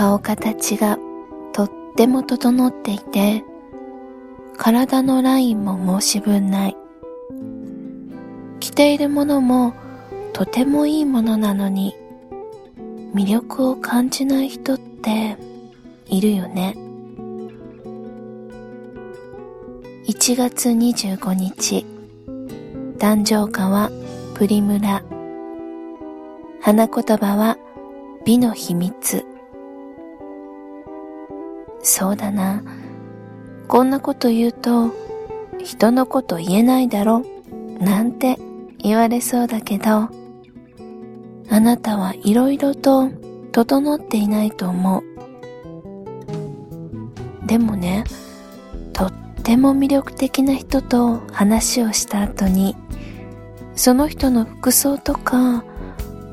顔形がとっても整っていて、体のラインも申し分ない。着ているものもとてもいいものなのに、魅力を感じない人っているよね。1月25日、誕生花はプリムラ。花言葉は美の秘密。そうだな。こんなこと言うと、人のこと言えないだろ、なんて言われそうだけど、あなたはいろいろと整っていないと思う。でもね、とっても魅力的な人と話をした後に、その人の服装とか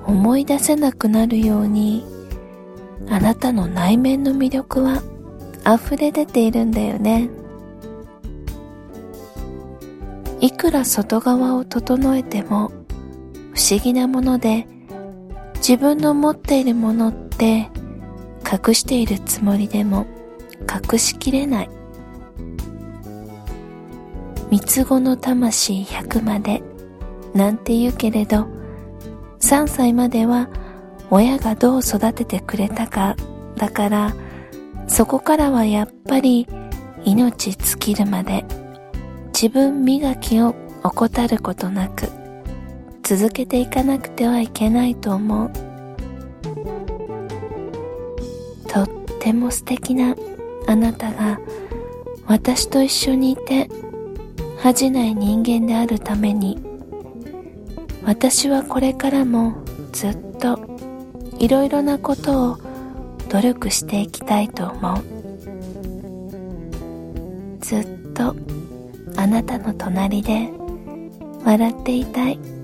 思い出せなくなるように、あなたの内面の魅力は溢れ出ているんだよねいくら外側を整えても不思議なもので自分の持っているものって隠しているつもりでも隠しきれない。三つ子の魂100までなんて言うけれど3歳までは親がどう育ててくれたかだからそこからはやっぱり命尽きるまで自分磨きを怠ることなく続けていかなくてはいけないと思う。とっても素敵なあなたが私と一緒にいて恥じない人間であるために私はこれからもずっといろいろなことを努力していきたいと思う。ずっとあなたの隣で笑っていたい。